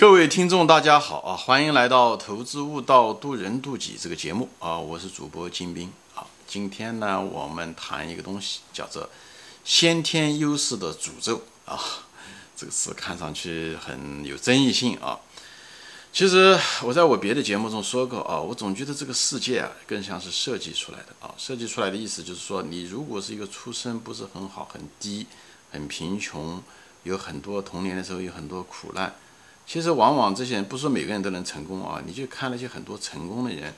各位听众，大家好啊！欢迎来到《投资悟道，渡人渡己》这个节目啊！我是主播金兵啊。今天呢，我们谈一个东西，叫做先天优势的诅咒啊。这个词看上去很有争议性啊。其实我在我别的节目中说过啊，我总觉得这个世界啊，更像是设计出来的啊。设计出来的意思就是说，你如果是一个出身不是很好、很低、很贫穷，有很多童年的时候有很多苦难。其实往往这些人不是每个人都能成功啊，你就看那些很多成功的人，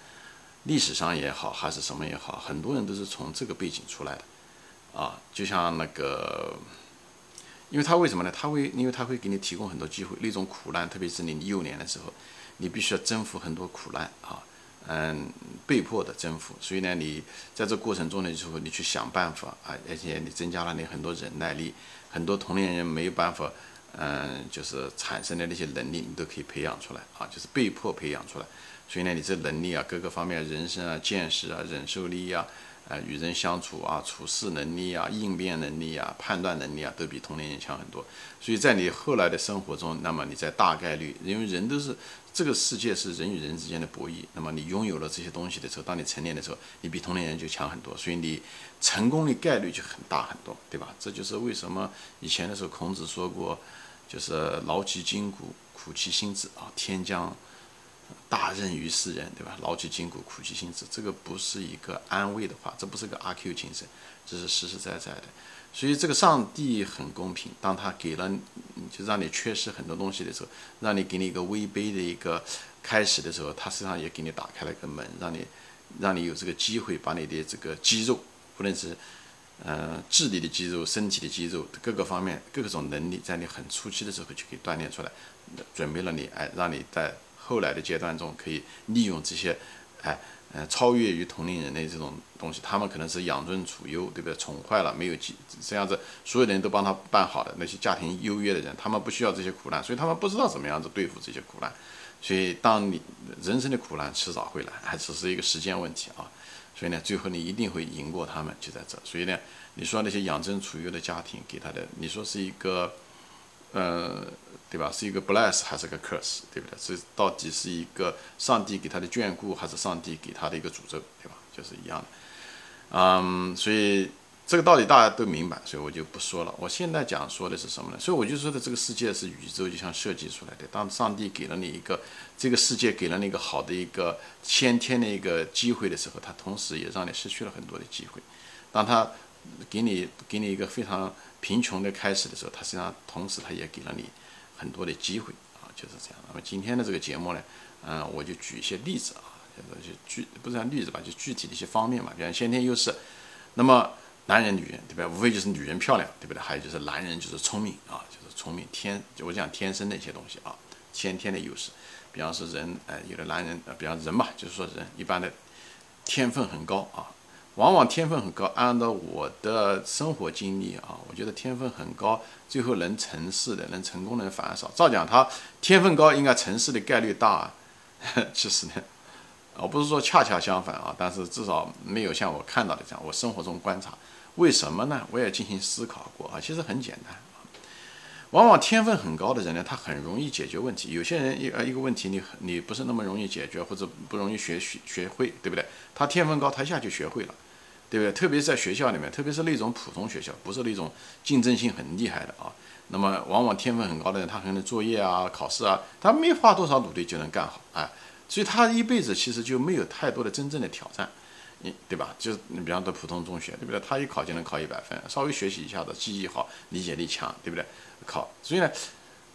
历史上也好还是什么也好，很多人都是从这个背景出来的，啊，就像那个，因为他为什么呢？他会，因为他会给你提供很多机会，那种苦难，特别是你幼年的时候，你必须要征服很多苦难啊，嗯，被迫的征服，所以呢，你在这过程中的时候，你去想办法啊，而且你增加了你很多忍耐力，很多同龄人没有办法。嗯，就是产生的那些能力，你都可以培养出来啊，就是被迫培养出来。所以呢，你这能力啊，各个方面，人生啊、见识啊、忍受力啊、呃，与人相处啊、处事能力啊、应变能力啊、判断能力啊，都比同龄人强很多。所以在你后来的生活中，那么你在大概率，因为人都是这个世界是人与人之间的博弈，那么你拥有了这些东西的时候，当你成年的时候，你比同龄人就强很多，所以你成功的概率就很大很多，对吧？这就是为什么以前的时候孔子说过。就是劳其筋骨，苦其心志啊！天将大任于斯人，对吧？劳其筋骨，苦其心志，这个不是一个安慰的话，这不是个阿 Q 精神，这是实实在在的。所以这个上帝很公平，当他给了，就让你缺失很多东西的时候，让你给你一个微卑的一个开始的时候，他实际上也给你打开了一个门，让你让你有这个机会把你的这个肌肉，不论是。呃，智力的肌肉、身体的肌肉，各个方面、各种能力，在你很初期的时候就可以锻炼出来，准备了你，哎，让你在后来的阶段中可以利用这些，哎，呃，超越于同龄人的这种东西。他们可能是养尊处优，对不对？宠坏了，没有这样子，所有的人都帮他办好的那些家庭优越的人，他们不需要这些苦难，所以他们不知道怎么样子对付这些苦难。所以，当你人生的苦难迟早会来，还只是一个时间问题啊。所以呢，最后你一定会赢过他们，就在这。所以呢，你说那些养尊处优的家庭给他的，你说是一个，呃，对吧？是一个 bless 还是个 curse，对不对？是到底是一个上帝给他的眷顾，还是上帝给他的一个诅咒，对吧？就是一样的。嗯，所以。这个道理大家都明白，所以我就不说了。我现在讲说的是什么呢？所以我就说的这个世界是宇宙就像设计出来的。当上帝给了你一个这个世界给了你一个好的一个先天的一个机会的时候，他同时也让你失去了很多的机会。当他给你给你一个非常贫穷的开始的时候，他实际上同时他也给了你很多的机会啊，就是这样。那么今天的这个节目呢，嗯，我就举一些例子啊，就具不是例子吧，就具体的一些方面嘛，比方先天优势，那么。男人、女人，对吧？无非就是女人漂亮，对不对？还有就是男人就是聪明啊，就是聪明天，就我讲天生的一些东西啊，先天的优势。比方说人，呃，有的男人，呃，比方人嘛，就是说人一般的天分很高啊，往往天分很高。按照我的生活经历啊，我觉得天分很高，最后能成事的、能成功的人反而少。照讲，他天分高，应该成事的概率大。啊。其实呢，我不是说恰恰相反啊，但是至少没有像我看到的这样，我生活中观察。为什么呢？我也进行思考过啊，其实很简单啊。往往天分很高的人呢，他很容易解决问题。有些人一呃一个问题，你你不是那么容易解决，或者不容易学学学会，对不对？他天分高，他一下就学会了，对不对？特别是在学校里面，特别是那种普通学校，不是那种竞争性很厉害的啊。那么往往天分很高的人，他可能作业啊、考试啊，他没花多少努力就能干好啊，所以他一辈子其实就没有太多的真正的挑战。你对吧？就是你比方说普通中学，对不对？他一考就能考一百分，稍微学习一下子，记忆好，理解力强，对不对？考，所以呢，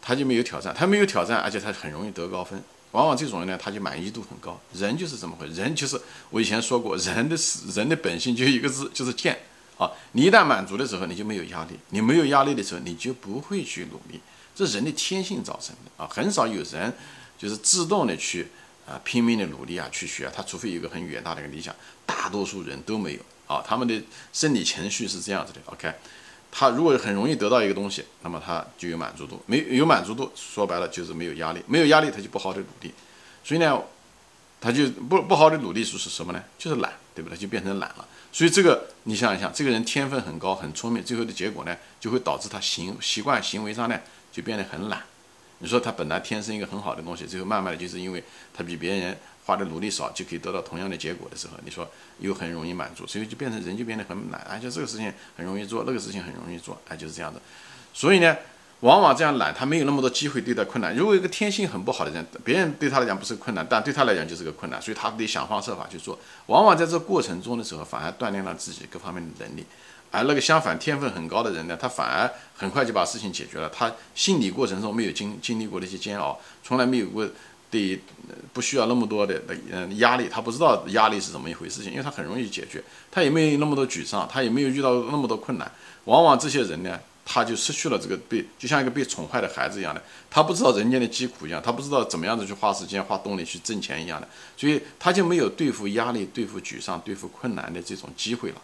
他就没有挑战，他没有挑战，而且他很容易得高分。往往这种人呢，他就满意度很高。人就是这么回事，人就是我以前说过，人的人的本性就一个字，就是贱。啊，你一旦满足的时候，你就没有压力；你没有压力的时候，你就不会去努力。这人的天性造成的啊，很少有人就是自动的去。啊，拼命的努力啊，去学，他除非有一个很远大的一个理想，大多数人都没有啊。他们的生理情绪是这样子的，OK，他如果很容易得到一个东西，那么他就有满足度，没有满足度，说白了就是没有压力，没有压力他就不好的努力，所以呢，他就不不好的努力是是什么呢？就是懒，对不对？就变成懒了。所以这个你想一想，这个人天分很高，很聪明，最后的结果呢，就会导致他行习惯行为上呢就变得很懒。你说他本来天生一个很好的东西，最后慢慢的就是因为他比别人花的努力少，就可以得到同样的结果的时候，你说又很容易满足，所以就变成人就变得很懒，而且这个事情很容易做，那个事情很容易做，哎，就是这样的。所以呢，往往这样懒，他没有那么多机会对待困难。如果一个天性很不好的人，别人对他来讲不是困难，但对他来讲就是个困难，所以他得想方设法去做。往往在这过程中的时候，反而锻炼了自己各方面的能力。而那个相反天分很高的人呢，他反而很快就把事情解决了。他心理过程中没有经经历过那些煎熬，从来没有过对不需要那么多的的嗯压力，他不知道压力是怎么一回事情，因为他很容易解决，他也没有那么多沮丧，他也没有遇到那么多困难。往往这些人呢，他就失去了这个被就像一个被宠坏的孩子一样的，他不知道人间的疾苦一样，他不知道怎么样子去花时间花动力去挣钱一样的，所以他就没有对付压力、对付沮丧、对付困难的这种机会了。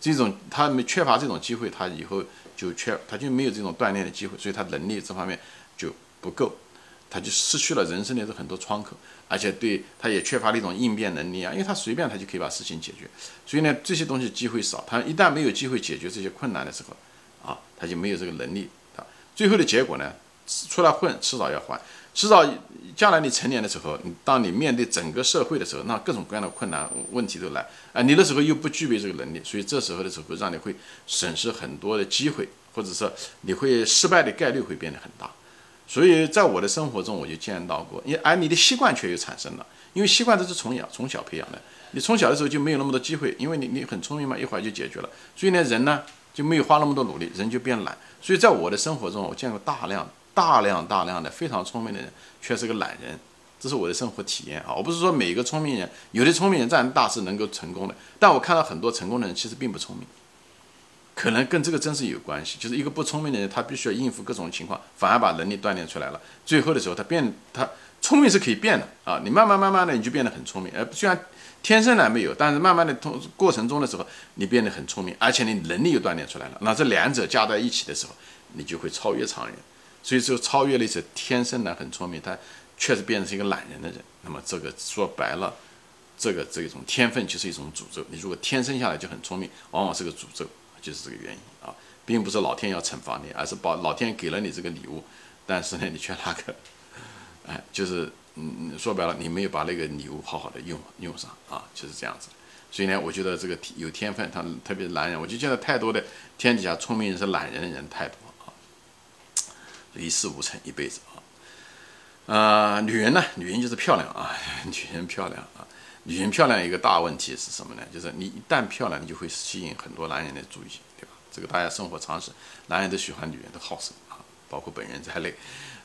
这种他没缺乏这种机会，他以后就缺，他就没有这种锻炼的机会，所以他能力这方面就不够，他就失去了人生的这很多窗口，而且对他也缺乏那种应变能力啊，因为他随便他就可以把事情解决，所以呢这些东西机会少，他一旦没有机会解决这些困难的时候，啊，他就没有这个能力啊，最后的结果呢，出来混迟早要还。迟早将来你成年的时候，当你面对整个社会的时候，那各种各样的困难问题都来，啊，你的时候又不具备这个能力，所以这时候的时候让你会损失很多的机会，或者说你会失败的概率会变得很大。所以在我的生活中，我就见到过，因而你的习惯却又产生了，因为习惯都是从小从小培养的，你从小的时候就没有那么多机会，因为你你很聪明嘛，一会儿就解决了，所以呢，人呢就没有花那么多努力，人就变懒。所以在我的生活中，我见过大量。大量大量的非常聪明的人，却是个懒人，这是我的生活体验啊！我不是说每一个聪明人，有的聪明人干大事能够成功的，但我看到很多成功的人其实并不聪明，可能跟这个真是有关系。就是一个不聪明的人，他必须要应付各种情况，反而把能力锻炼出来了。最后的时候，他变他聪明是可以变的啊！你慢慢慢慢的你就变得很聪明，而虽然天生来没有，但是慢慢的通过程中的时候，你变得很聪明，而且你能力又锻炼出来了。那这两者加在一起的时候，你就会超越常人。所以就超越了一些天生的很聪明，他确实变成一个懒人的人。那么这个说白了，这个这种天分就是一种诅咒。你如果天生下来就很聪明，往往是个诅咒，就是这个原因啊，并不是老天要惩罚你，而是把老天给了你这个礼物，但是呢，你却那个，哎，就是嗯，说白了，你没有把那个礼物好好的用用上啊，就是这样子。所以呢，我觉得这个有天分，他特别是男人，我就见到太多的天底下聪明人是懒人的人太多。一事无成，一辈子啊，呃，女人呢？女人就是漂亮啊，女人漂亮啊，女人漂亮一个大问题是什么呢？就是你一旦漂亮，你就会吸引很多男人的注意，对吧？这个大家生活常识，男人都喜欢女人，的好色啊，包括本人在内。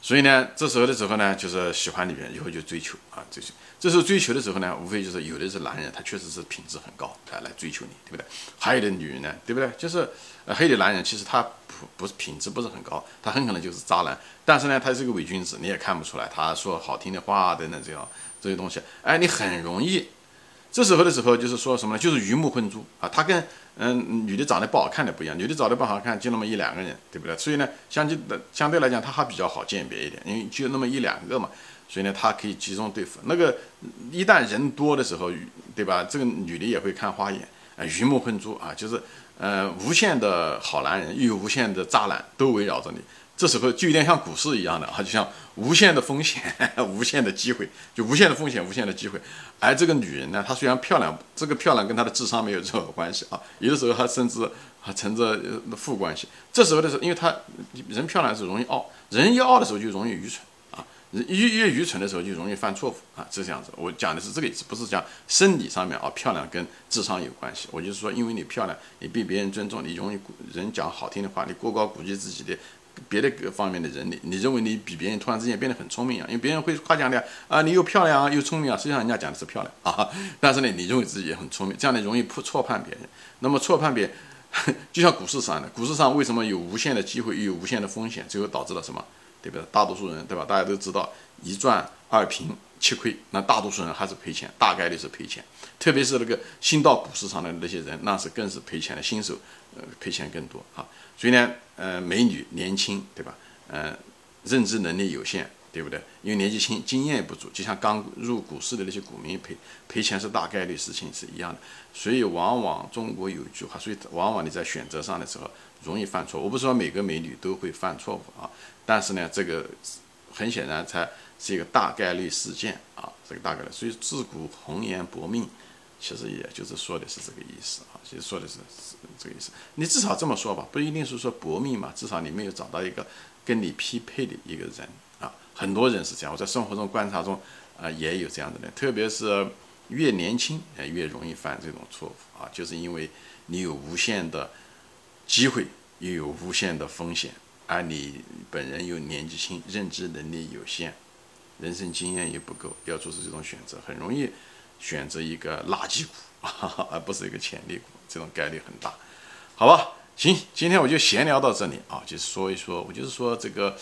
所以呢，这时候的时候呢，就是喜欢女人，以后就追求啊，追求。这时候追求的时候呢，无非就是有的是男人，他确实是品质很高，他来追求你，对不对？还有的女人呢，对不对？就是呃，黑的男人其实他不不是品质不是很高，他很可能就是渣男。但是呢，他是个伪君子，你也看不出来。他说好听的话等等这样这些东西，哎，你很容易。这时候的时候就是说什么呢？就是鱼目混珠啊，他跟。嗯，女的长得不好看的不一样，女的长得不好看就那么一两个人，对不对？所以呢，相对的相对来讲，他还比较好鉴别一点，因为就那么一两个嘛，所以呢，他可以集中对付。那个一旦人多的时候，对吧？这个女的也会看花眼，啊，鱼目混珠啊，就是呃，无限的好男人，又有无限的渣男，都围绕着你。这时候就有点像股市一样的啊，就像无限的风险，无限的机会，就无限的风险，无限的机会。而这个女人呢，她虽然漂亮，这个漂亮跟她的智商没有任何关系啊，有的时候还甚至还存着负关系。这时候的时候，因为她人漂亮是容易傲，人一傲的时候就容易愚蠢啊，越越愚蠢的时候就容易犯错误啊，是这样子。我讲的是这个意思，不是讲生理上面啊，漂亮跟智商有关系。我就是说，因为你漂亮，你被别人尊重，你容易人讲好听的话，你过高估计自己的。别的各方面的人，你你认为你比别人突然之间变得很聪明啊？因为别人会夸奖你啊，你又漂亮啊，又聪明啊。实际上人家讲的是漂亮 啊，但是呢，你认为自己也很聪明，这样呢容易错错判别人。那么错判别，就像股市上的，股市上为什么有无限的机会又有无限的风险，最后导致了什么？对不对？大多数人对吧？大家都知道一赚二平吃亏，那大多数人还是赔钱，大概率是赔钱。特别是那个新到股市上的那些人，那是更是赔钱的，新手呃赔钱更多啊。所以呢。呃，美女年轻，对吧？呃，认知能力有限，对不对？因为年纪轻，经验也不足，就像刚入股市的那些股民赔赔钱是大概率事情是一样的。所以往往中国有一句话，所以往往你在选择上的时候容易犯错。我不是说每个美女都会犯错误啊，但是呢，这个很显然才是一个大概率事件啊，这个大概率。所以自古红颜薄命，其实也就是说的是这个意思啊，其实说的是是这个意思。你至少这么说吧，不一定是说薄命嘛，至少你没有找到一个跟你匹配的一个人啊。很多人是这样，我在生活中观察中啊也有这样的人，特别是越年轻越容易犯这种错误啊，就是因为你有无限的机会，又有无限的风险。而你本人又年纪轻，认知能力有限，人生经验也不够，要做出这种选择，很容易选择一个垃圾股，而不是一个潜力股，这种概率很大，好吧？行，今天我就闲聊到这里啊，就是说一说，我就是说这个，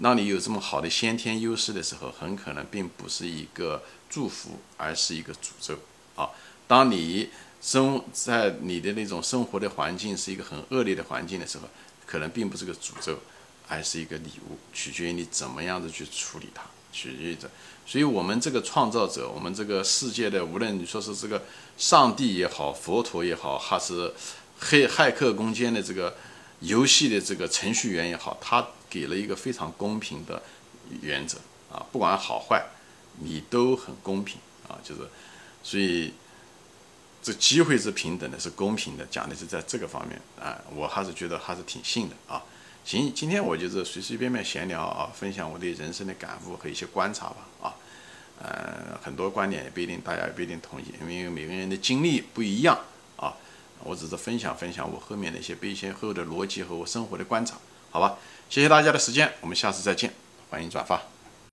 当你有这么好的先天优势的时候，很可能并不是一个祝福，而是一个诅咒啊。当你生在你的那种生活的环境是一个很恶劣的环境的时候，可能并不是个诅咒。还是一个礼物，取决于你怎么样的去处理它，取决于这。所以，我们这个创造者，我们这个世界的，无论你说是这个上帝也好，佛陀也好，还是黑骇客攻坚的这个游戏的这个程序员也好，他给了一个非常公平的原则啊，不管好坏，你都很公平啊，就是，所以这机会是平等的，是公平的，讲的是在这个方面啊，我还是觉得还是挺信的啊。行，今天我就是随随便便闲聊啊，分享我对人生的感悟和一些观察吧啊，呃，很多观点也不一定大家也不一定同意，因为每个人的经历不一样啊，我只是分享分享我后面的一些背先后的逻辑和我生活的观察，好吧？谢谢大家的时间，我们下次再见，欢迎转发。